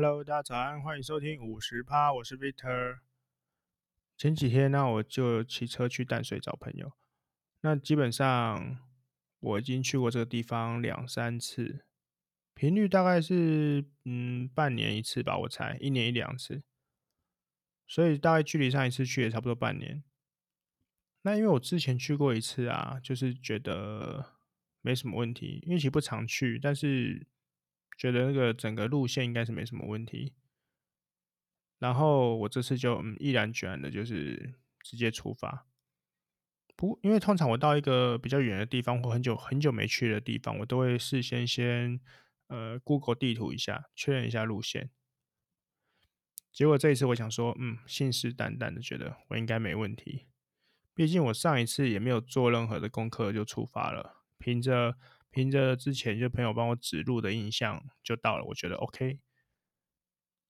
Hello，大家早安，欢迎收听五十趴，我是 Victor。前几天呢，我就骑车去淡水找朋友。那基本上我已经去过这个地方两三次，频率大概是嗯半年一次吧，我猜一年一两次。所以大概距离上一次去也差不多半年。那因为我之前去过一次啊，就是觉得没什么问题，因为其实不常去，但是。觉得那个整个路线应该是没什么问题，然后我这次就嗯毅然决然的，就是直接出发。不，因为通常我到一个比较远的地方或很久很久没去的地方，我都会事先先呃 Google 地图一下，确认一下路线。结果这一次我想说，嗯，信誓旦旦的觉得我应该没问题，毕竟我上一次也没有做任何的功课就出发了，凭着。凭着之前就朋友帮我指路的印象就到了，我觉得 OK。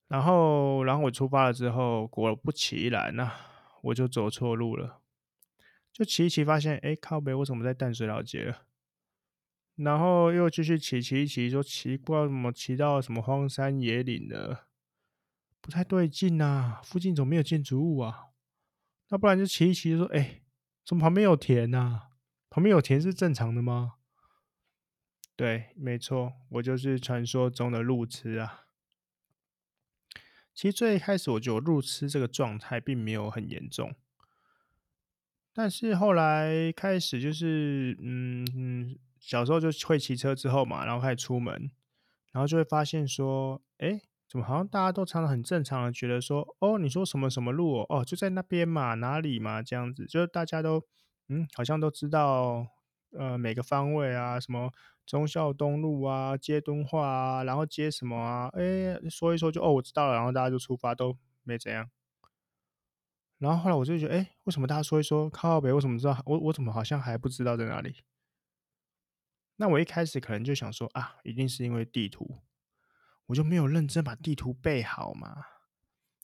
然后，然后我出发了之后，果不其然呐，我就走错路了。就骑一骑，发现哎，靠北，为什么在淡水老街了？然后又继续骑骑一骑，说奇怪，怎么骑到什么荒山野岭的？不太对劲呐，附近怎么没有建筑物啊？那不然就骑一骑，说哎，怎么旁边有田呐？旁边有田是正常的吗？对，没错，我就是传说中的路痴啊。其实最开始我觉得路痴这个状态并没有很严重，但是后来开始就是，嗯嗯，小时候就会骑车之后嘛，然后开始出门，然后就会发现说，哎，怎么好像大家都常常很正常的觉得说，哦，你说什么什么路哦，哦，就在那边嘛，哪里嘛，这样子，就是大家都，嗯，好像都知道，呃，每个方位啊，什么。忠孝东路啊，接敦化啊，然后接什么啊？哎，说一说就哦，我知道了，然后大家就出发，都没怎样。然后后来我就觉得，哎，为什么大家说一说靠北？为什么知道？我我怎么好像还不知道在哪里？那我一开始可能就想说啊，一定是因为地图，我就没有认真把地图背好嘛，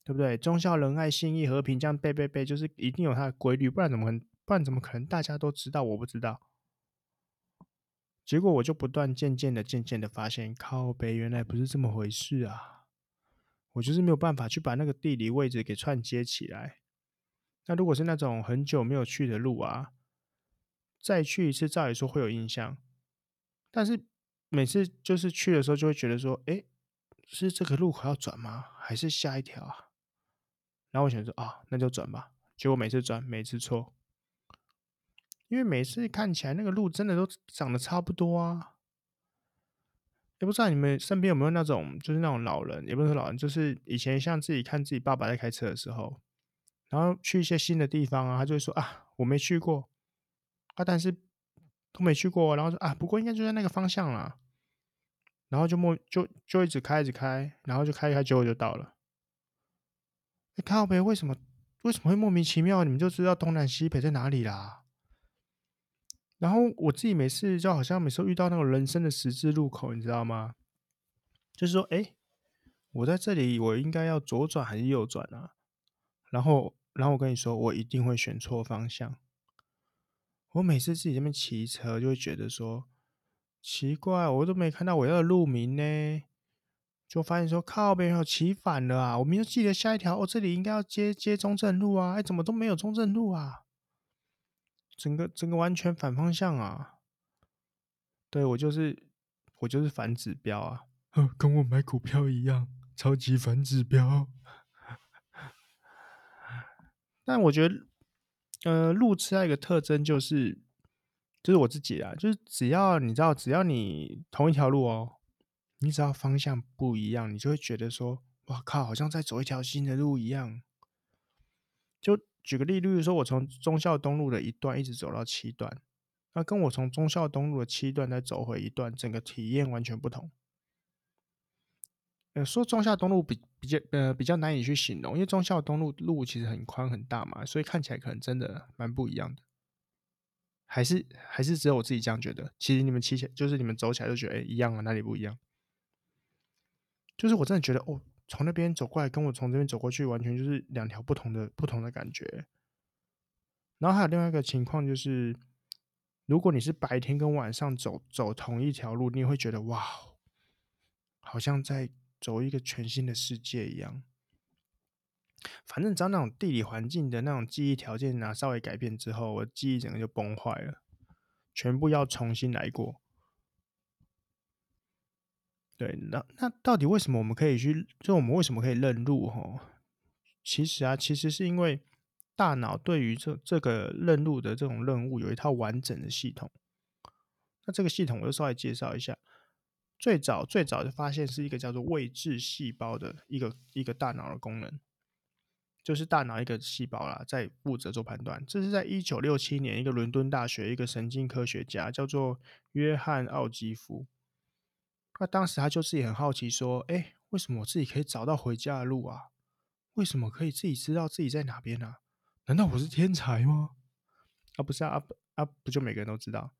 对不对？忠孝仁爱信义和平这样背背背，就是一定有它的规律，不然怎么？不然怎么可能大家都知道？我不知道。结果我就不断渐渐的、渐渐的发现，靠北原来不是这么回事啊！我就是没有办法去把那个地理位置给串接起来。那如果是那种很久没有去的路啊，再去一次，照理说会有印象。但是每次就是去的时候，就会觉得说，哎，是这个路口要转吗？还是下一条啊？然后我想说，啊，那就转吧。结果每次转，每次错。因为每次看起来那个路真的都长得差不多啊，也不知道你们身边有没有那种，就是那种老人，也不是老人，就是以前像自己看自己爸爸在开车的时候，然后去一些新的地方啊，他就会说啊，我没去过啊，但是都没去过，然后说啊，不过应该就在那个方向啦，然后就莫就就一直开一直开，然后就开一开，结果就到了。你看靠北，为什么为什么会莫名其妙，你们就知道东南西北在哪里啦？然后我自己每次就好像每次遇到那种人生的十字路口，你知道吗？就是说，哎，我在这里，我应该要左转还是右转啊？然后，然后我跟你说，我一定会选错方向。我每次自己这边骑车，就会觉得说，奇怪，我都没看到我要的路名呢，就发现说，靠，别人有骑反了啊！我明明记得下一条，哦，这里应该要接接中正路啊，哎，怎么都没有中正路啊？整个整个完全反方向啊！对，我就是我就是反指标啊，跟我买股票一样，超级反指标。但我觉得，呃，路痴还有一个特征就是，就是我自己啊，就是只要你知道，只要你同一条路哦，你只要方向不一样，你就会觉得说，哇靠，好像在走一条新的路一样，就。举个例，例如说，我从忠孝东路的一段一直走到七段，那跟我从忠孝东路的七段再走回一段，整个体验完全不同。呃，说忠孝东路比比较呃比较难以去形容，因为忠孝东路路其实很宽很大嘛，所以看起来可能真的蛮不一样的。还是还是只有我自己这样觉得？其实你们骑起来就是你们走起来就觉得哎一样啊，哪里不一样？就是我真的觉得哦。从那边走过来，跟我从这边走过去，完全就是两条不同的不同的感觉。然后还有另外一个情况就是，如果你是白天跟晚上走走同一条路，你会觉得哇，好像在走一个全新的世界一样。反正只要那种地理环境的那种记忆条件啊，稍微改变之后，我记忆整个就崩坏了，全部要重新来过。对，那那到底为什么我们可以去？就我们为什么可以认路？哈，其实啊，其实是因为大脑对于这这个认路的这种任务有一套完整的系统。那这个系统我就稍微介绍一下。最早最早就发现是一个叫做位置细胞的一个一个大脑的功能，就是大脑一个细胞啦，在负责做判断。这是在一九六七年，一个伦敦大学一个神经科学家叫做约翰奥基夫。那当时他就自己很好奇，说：“哎，为什么我自己可以找到回家的路啊？为什么可以自己知道自己在哪边啊？难道我是天才吗？啊，不是啊，啊，啊不就每个人都知道？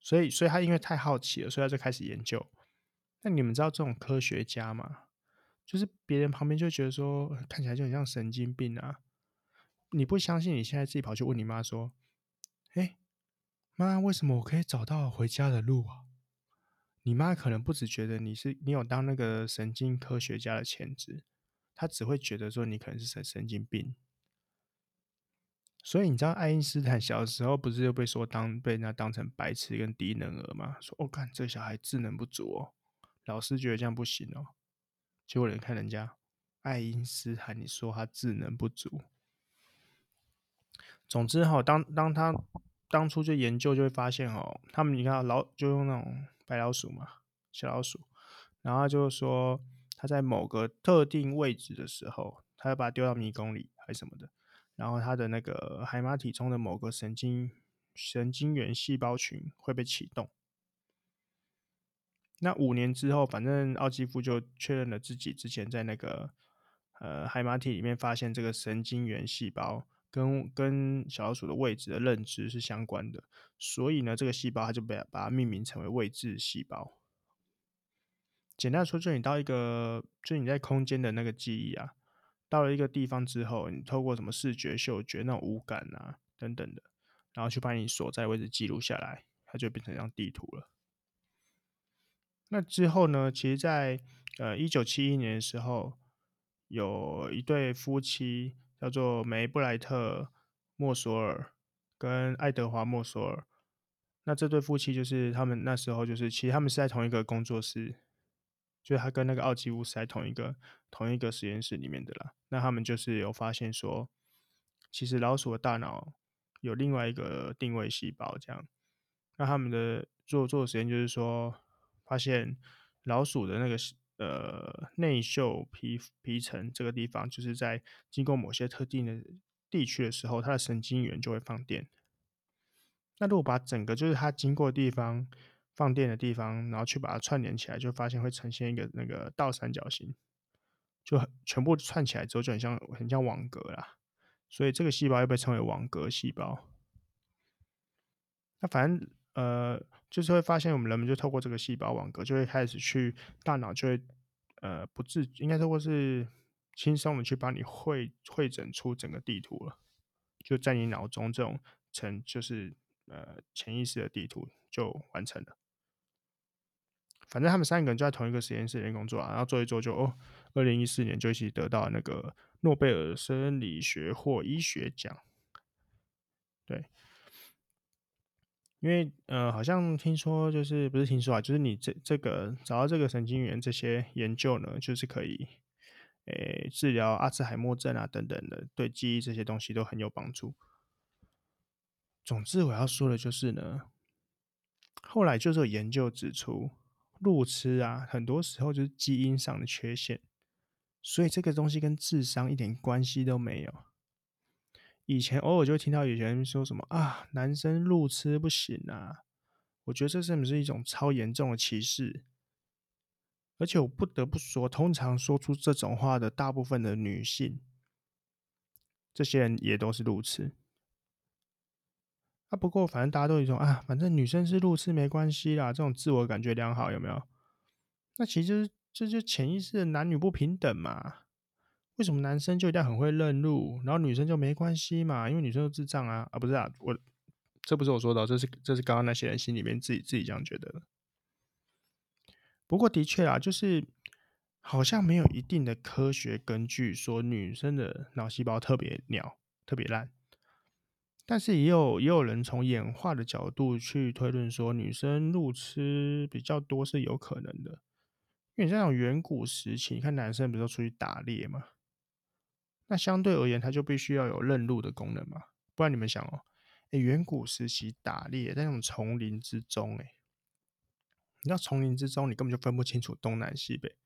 所以，所以他因为太好奇了，所以他就开始研究。那你们知道这种科学家吗？就是别人旁边就觉得说，看起来就很像神经病啊！你不相信，你现在自己跑去问你妈说：‘哎，妈，为什么我可以找到回家的路啊？’”你妈可能不只觉得你是你有当那个神经科学家的潜质，她只会觉得说你可能是神神经病。所以你知道爱因斯坦小时候不是就被说当被人家当成白痴跟低能儿吗？说哦，看这小孩智能不足哦，老师觉得这样不行哦。结果你看人家爱因斯坦，你说他智能不足。总之哈，当当他当初就研究就会发现哦，他们你看老就用那种。白老鼠嘛，小老鼠，然后就是说，它在某个特定位置的时候，它要把它丢到迷宫里还是什么的，然后它的那个海马体中的某个神经神经元细胞群会被启动。那五年之后，反正奥基夫就确认了自己之前在那个呃海马体里面发现这个神经元细胞。跟跟小老鼠的位置的认知是相关的，所以呢，这个细胞它就被把它命名成为位置细胞。简单说，就你到一个，就你在空间的那个记忆啊，到了一个地方之后，你透过什么视觉、嗅觉那种五感啊等等的，然后去把你所在位置记录下来，它就变成一张地图了。那之后呢，其实在呃一九七一年的时候，有一对夫妻。叫做梅布莱特莫索尔跟爱德华莫索尔，那这对夫妻就是他们那时候就是，其实他们是在同一个工作室，就是他跟那个奥基乌斯在同一个同一个实验室里面的啦。那他们就是有发现说，其实老鼠的大脑有另外一个定位细胞，这样。那他们的做做实验就是说，发现老鼠的那个。呃，内嗅皮皮层这个地方，就是在经过某些特定的地区的时候，它的神经元就会放电。那如果把整个就是它经过的地方放电的地方，然后去把它串联起来，就发现会呈现一个那个倒三角形，就很全部串起来之后就很像很像网格啦。所以这个细胞又被称为网格细胞。那反正。呃，就是会发现我们人们就透过这个细胞网格，就会开始去大脑就会呃不自应该说过是轻松的去帮你汇汇整出整个地图了，就在你脑中这种成就是呃潜意识的地图就完成了。反正他们三个人就在同一个实验室里面工作啊，然后做一做就哦，二零一四年就一起得到那个诺贝尔生理学或医学奖，对。因为呃，好像听说就是不是听说啊，就是你这这个找到这个神经元这些研究呢，就是可以诶治疗阿兹海默症啊等等的，对记忆这些东西都很有帮助。总之我要说的就是呢，后来就是有研究指出，路痴啊，很多时候就是基因上的缺陷，所以这个东西跟智商一点关系都没有。以前偶尔就会听到有人说什么啊，男生路痴不行啊，我觉得这是不是一种超严重的歧视？而且我不得不说，通常说出这种话的大部分的女性，这些人也都是路痴。啊，不过反正大家都有一种啊，反正女生是路痴没关系啦，这种自我感觉良好有没有？那其实这就潜意识的男女不平等嘛。为什么男生就一定很会认路，然后女生就没关系嘛？因为女生都智障啊！啊，不是啊，我这不是我说的，这是这是刚刚那些人心里面自己自己这样觉得的。不过的确啊，就是好像没有一定的科学根据说女生的脑细胞特别鸟、特别烂。但是也有也有人从演化的角度去推论说，女生路痴比较多是有可能的。因为你在那种远古时期，你看男生不是都出去打猎嘛？那相对而言，它就必须要有认路的功能嘛。不然你们想哦，哎，远古时期打猎在那种丛林之中，哎，你知道丛林之中，你根本就分不清楚东南西北，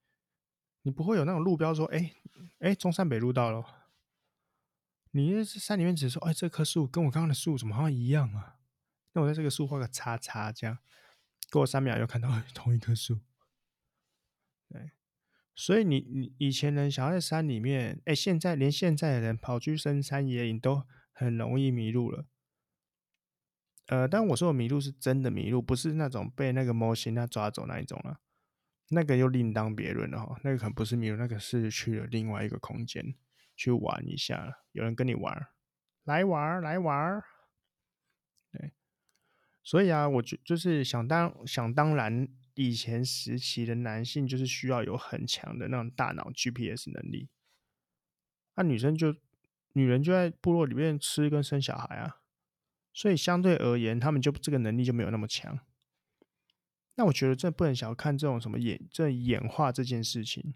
你不会有那种路标说，哎哎，中山北路到了。你在山里面只说，哎，这棵树跟我刚刚的树怎么好像一样啊？那我在这个树画个叉叉，这样过三秒又看到 同一棵树。对，所以你你以前人想要在山里面，哎，现在连现在的人跑去深山野岭都很容易迷路了。呃，但我说的迷路是真的迷路，不是那种被那个模型啊抓走那一种了，那个又另当别论了哈。那个可能不是迷路，那个是去了另外一个空间。去玩一下，有人跟你玩，来玩来玩，对，所以啊，我就就是想当想当然，以前时期的男性就是需要有很强的那种大脑 GPS 能力，那、女生就女人就在部落里面吃跟生小孩啊，所以相对而言，他们就这个能力就没有那么强。那我觉得这不能小看这种什么演这演化这件事情。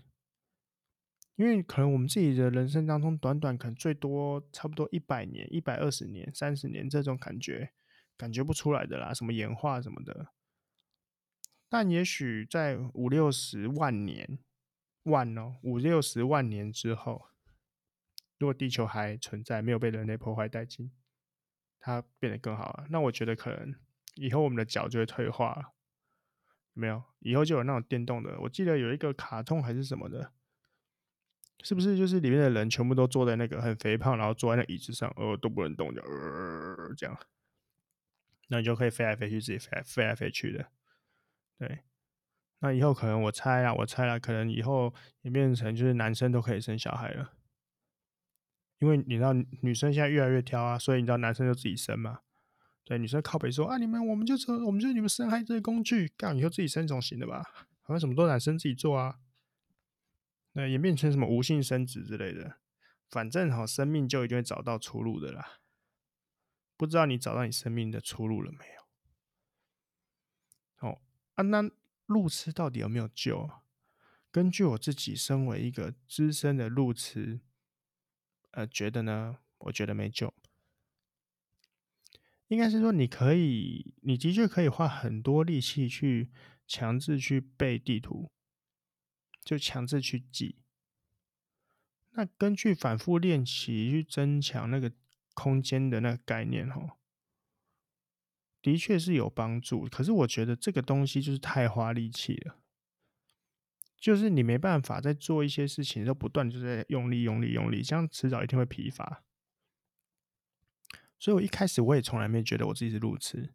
因为可能我们自己的人生当中，短短可能最多差不多一百年、一百二十年、三十年这种感觉，感觉不出来的啦，什么演化什么的。但也许在五六十万年，万哦，五六十万年之后，如果地球还存在，没有被人类破坏殆尽，它变得更好了，那我觉得可能以后我们的脚就会退化了，没有，以后就有那种电动的。我记得有一个卡通还是什么的。是不是就是里面的人全部都坐在那个很肥胖，然后坐在那椅子上，呃，都不能动，就呃这样，那你就可以飞来飞去，自己飞来飞来飞去的。对，那以后可能我猜啊，我猜啊，可能以后也变成就是男生都可以生小孩了，因为你知道女生现在越来越挑啊，所以你知道男生就自己生嘛。对，女生靠北说啊，你们我们就是我们就是你们生孩子的工具，干以后自己生总行的吧？好像什么都男生自己做啊。那演变成什么无性生殖之类的，反正哈，生命就一定会找到出路的啦。不知道你找到你生命的出路了没有？啊，那路痴到底有没有救啊？根据我自己身为一个资深的路痴，呃，觉得呢，我觉得没救。应该是说，你可以，你的确可以花很多力气去强制去背地图。就强制去记，那根据反复练习去增强那个空间的那个概念，哦，的确是有帮助。可是我觉得这个东西就是太花力气了，就是你没办法在做一些事情，都不断就在用力、用力、用力，这样迟早一定会疲乏。所以我一开始我也从来没觉得我自己是路痴。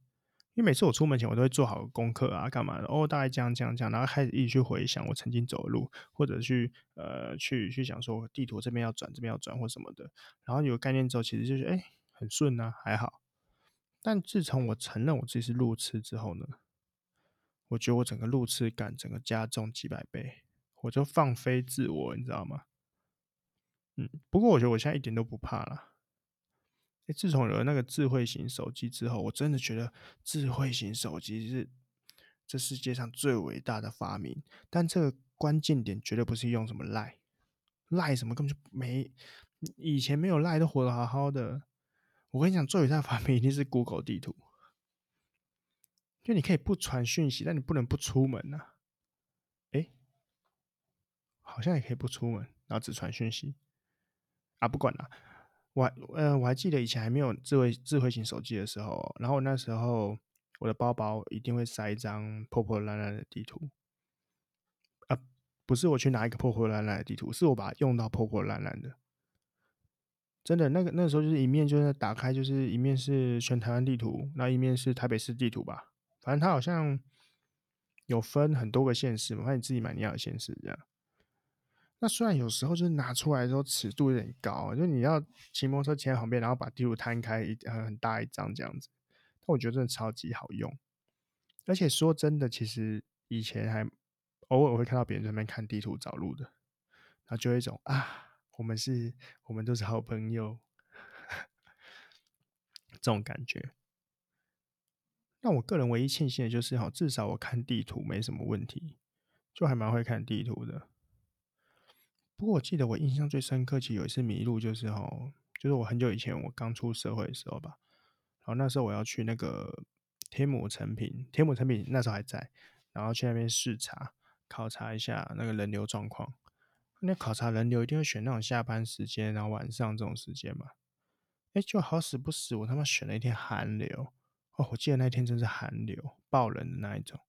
因为每次我出门前，我都会做好功课啊，干嘛的？哦，大概这样这样这样，然后开始一直去回想我曾经走的路，或者去呃去去想说地图这边要转，这边要转或什么的。然后有概念之后，其实就是哎很顺啊，还好。但自从我承认我自己是路痴之后呢，我觉得我整个路痴感整个加重几百倍，我就放飞自我，你知道吗？嗯，不过我觉得我现在一点都不怕了。自从有了那个智慧型手机之后，我真的觉得智慧型手机是这世界上最伟大的发明。但这个关键点绝对不是用什么赖，赖什么根本就没，以前没有赖都活得好好的。我跟你讲，最伟大的发明一定是 Google 地图，就你可以不传讯息，但你不能不出门呐。哎，好像也可以不出门，然后只传讯息啊，不管了。我还呃，我还记得以前还没有智慧智慧型手机的时候，然后那时候我的包包一定会塞一张破破烂烂的地图，啊，不是我去拿一个破破烂烂的地图，是我把它用到破破烂烂的。真的，那个那个时候就是一面就是打开，就是一面是全台湾地图，那一面是台北市地图吧，反正它好像有分很多个县市嘛，反正你自己买你要的县市这样。那虽然有时候就是拿出来的时候尺度有点高，就你要骑摩托车骑在旁边，然后把地图摊开一很大一张这样子，但我觉得真的超级好用。而且说真的，其实以前还偶尔会看到别人在那边看地图找路的，然后就有一种啊，我们是，我们都是好朋友，这种感觉。那我个人唯一庆幸的就是哈，至少我看地图没什么问题，就还蛮会看地图的。不过我记得我印象最深刻，其实有一次迷路，就是哈，就是我很久以前我刚出社会的时候吧，然后那时候我要去那个天母成品，天母成品那时候还在，然后去那边视察。考察一下那个人流状况。那考察人流一定会选那种下班时间，然后晚上这种时间嘛。哎，就好死不死，我他妈选了一天寒流哦！我记得那天真是寒流，爆冷的那一种。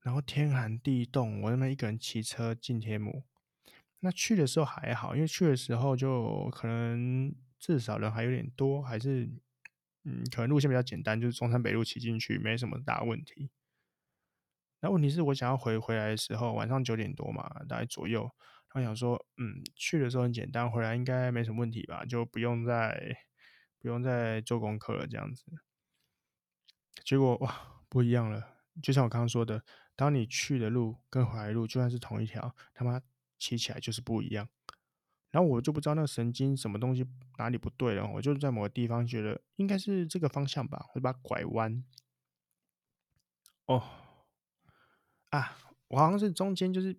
然后天寒地冻，我他妈一个人骑车进天母。那去的时候还好，因为去的时候就可能至少人还有点多，还是嗯，可能路线比较简单，就是中山北路骑进去没什么大问题。那问题是我想要回回来的时候，晚上九点多嘛，大概左右。然后想说，嗯，去的时候很简单，回来应该没什么问题吧，就不用再不用再做功课了，这样子。结果哇，不一样了。就像我刚刚说的，当你去的路跟回来的路就算是同一条，他妈骑起来就是不一样。然后我就不知道那个神经什么东西哪里不对了，我就在某个地方觉得应该是这个方向吧，我就把它拐弯。哦。啊，我好像是中间就是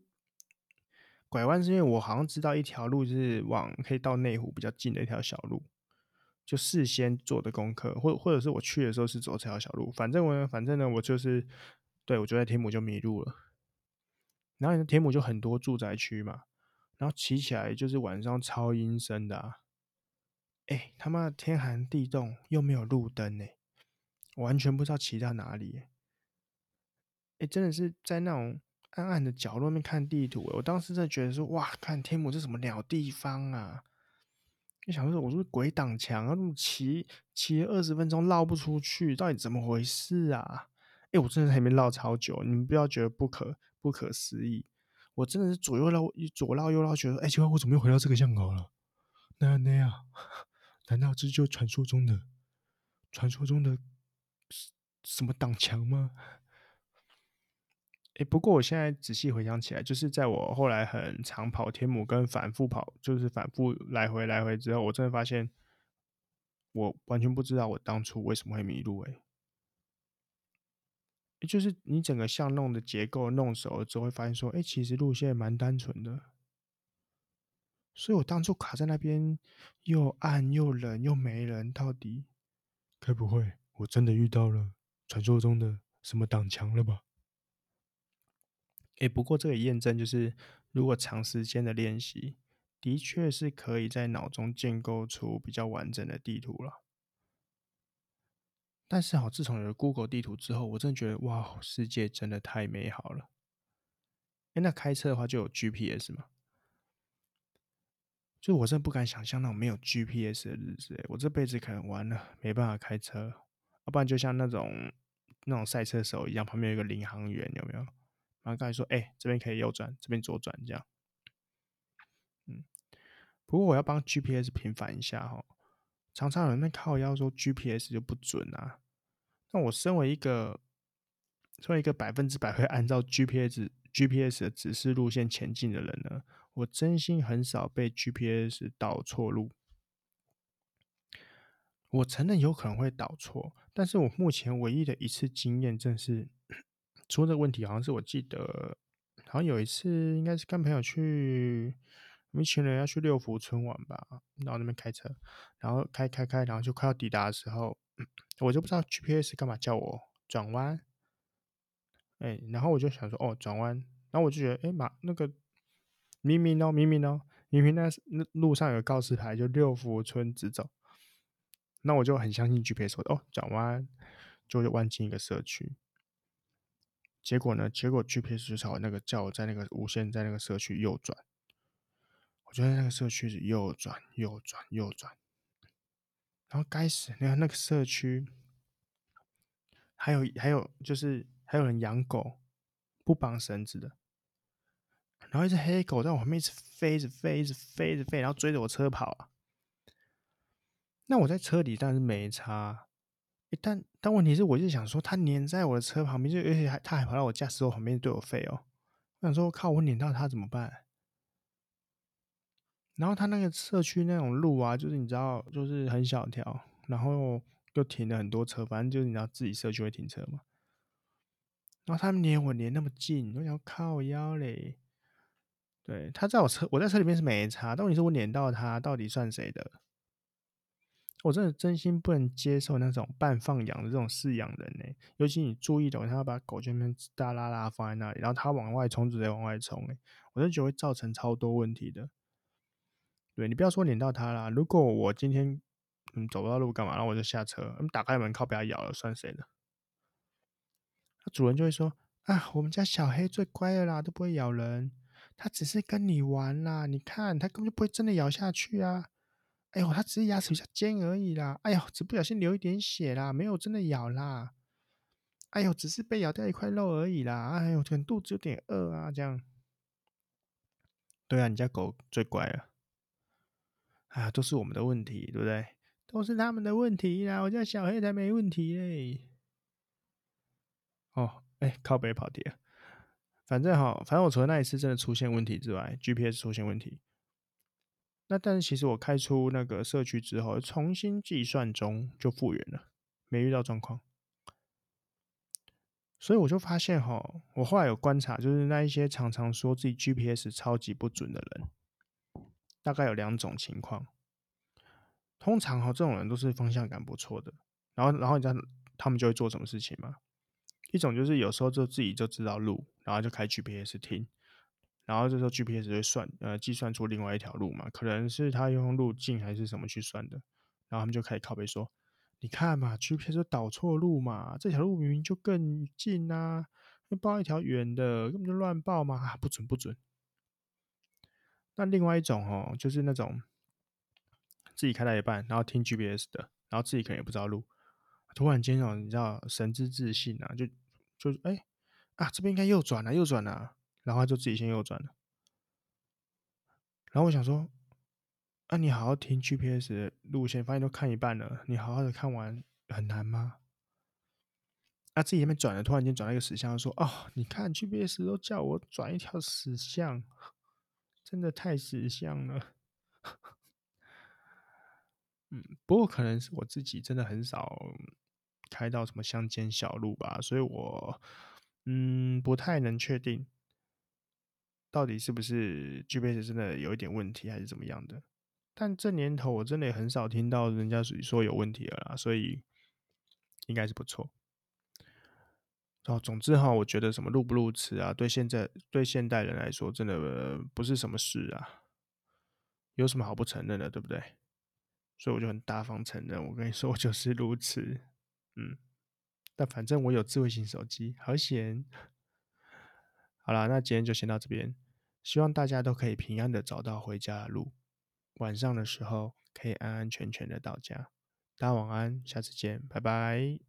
拐弯，是因为我好像知道一条路是往可以到内湖比较近的一条小路，就事先做的功课，或或者是我去的时候是走这条小路，反正我反正呢，我就是对，我就在天母就迷路了，然后天母就很多住宅区嘛，然后骑起来就是晚上超阴森的啊，哎、他妈天寒地冻又没有路灯呢，完全不知道骑到哪里。哎、真的是在那种暗暗的角落面看地图。我当时真的觉得说，哇，看天母这什么鸟地方啊！就想说，我说鬼挡墙啊，那么骑骑了二十分钟绕不出去，到底怎么回事啊？哎、我真的在那边绕超久，你们不要觉得不可不可思议，我真的是左右绕左绕右绕，觉得哎，奇怪，我怎么又回到这个巷口了？那样那样，难道这就传说中的传说中的什么挡墙吗？哎，不过我现在仔细回想起来，就是在我后来很常跑天母跟反复跑，就是反复来回来回之后，我真的发现我完全不知道我当初为什么会迷路。哎，就是你整个巷弄的结构弄熟了之后，会发现说，哎，其实路线蛮单纯的。所以我当初卡在那边，又暗又冷又没人，到底该不会我真的遇到了传说中的什么挡墙了吧？哎，不过这个验证就是，如果长时间的练习，的确是可以在脑中建构出比较完整的地图了。但是好，自从有了 Google 地图之后，我真的觉得哇，世界真的太美好了。哎，那开车的话就有 GPS 嘛？就我真的不敢想象那种没有 GPS 的日子，我这辈子可能完了，没办法开车。要不然就像那种那种赛车手一样，旁边有一个领航员，有没有？然后刚才说，哎、这边可以右转，这边左转，这样。嗯，不过我要帮 GPS 平反一下哈，常常有人在靠腰说 GPS 就不准啊。那我身为一个，身为一个百分之百会按照 GPS GPS 的指示路线前进的人呢，我真心很少被 GPS 导错路。我承认有可能会导错，但是我目前唯一的一次经验正是。出这个问题，好像是我记得，好像有一次应该是跟朋友去，我们一群人要去六福村玩吧，然后那边开车，然后开开开，然后就快要抵达的时候，我就不知道 GPS 干嘛叫我转弯，哎，然后我就想说哦转弯，然后我就觉得哎妈那个明明哦明明哦明明那那路上有告示牌，就六福村直走，那我就很相信 GPS 说哦转弯，就弯进一个社区。结果呢？结果 GPS 就朝那个叫我在那个无限在那个社区右转，我就在那个社区是右转右转右转，然后该死，那个那个社区还有还有就是还有人养狗不绑绳子的，然后一只黑狗在我旁边一直飞着飞一直飞着飞，然后追着我车跑啊！那我在车里当然是没差。欸、但但问题是，我就想说，他黏在我的车旁边，就而且还他还跑到我驾驶座旁边对我吠哦。我想说，靠，我黏到他怎么办？然后他那个社区那种路啊，就是你知道，就是很小条，然后又停了很多车，反正就是你知道自己社区会停车嘛。然后他们碾我黏那么近，我想靠腰嘞。对，他在我车，我在车里面是没差，但问题是我黏到他，到底算谁的？我真的真心不能接受那种半放养的这种饲养人呢、尤其你注意的，他要把狗这边大拉拉放在那里，然后他往外冲，直接往外冲，哎，我就觉得会造成超多问题的。对，你不要说撵到他啦，如果我今天嗯走不到路干嘛，然后我就下车，嗯打开门靠被他咬了，算谁的？主人就会说啊，我们家小黑最乖的啦，都不会咬人。他只是跟你玩啦，你看他根本就不会真的咬下去啊！哎呦，他只是牙齿比较尖而已啦！哎呦，只不小心流一点血啦，没有真的咬啦！哎呦，只是被咬掉一块肉而已啦！哎呦，可能肚子有点饿啊，这样。对啊，你家狗最乖了。啊，都是我们的问题，对不对？都是他们的问题啦，我家小黑才没问题嘞。哦，哎，靠北跑题了。反正哈，反正我除了那一次真的出现问题之外，GPS 出现问题。那但是其实我开出那个社区之后，重新计算中就复原了，没遇到状况。所以我就发现哈，我后来有观察，就是那一些常常说自己 GPS 超级不准的人，大概有两种情况。通常哈，这种人都是方向感不错的，然后然后你知道他们就会做什么事情吗？一种就是有时候就自己就知道路，然后就开 GPS 听，然后这时候 GPS 会算呃计算出另外一条路嘛，可能是他用路径还是什么去算的，然后他们就开始靠北说，你看嘛，GPS 导错路嘛，这条路明明就更近啊，你报一条远的，根本就乱报嘛，不准不准。那另外一种哦，就是那种自己开到一半，然后听 GPS 的，然后自己可能也不知道路。突然间哦，你知道神之自信啊，就就哎、啊，这边应该右转了，右转了，然后他就自己先右转了。然后我想说，啊，你好好听 GPS 路线，发现都看一半了，你好好的看完很难吗？啊，自己那边转了，突然间转了一个死巷，说哦，你看 GPS 都叫我转一条死巷，真的太死巷了。嗯，不过可能是我自己真的很少开到什么乡间小路吧，所以我嗯不太能确定到底是不是 GPS 真的有一点问题还是怎么样的。但这年头我真的也很少听到人家说有问题了啦，所以应该是不错。哦，总之哈，我觉得什么路不路痴啊，对现在对现代人来说真的不是什么事啊，有什么好不承认的，对不对？所以我就很大方承认，我跟你说，我就是如此。嗯，但反正我有智慧型手机，好险。好啦，那今天就先到这边，希望大家都可以平安的找到回家的路，晚上的时候可以安安全全的到家。大家晚安，下次见，拜拜。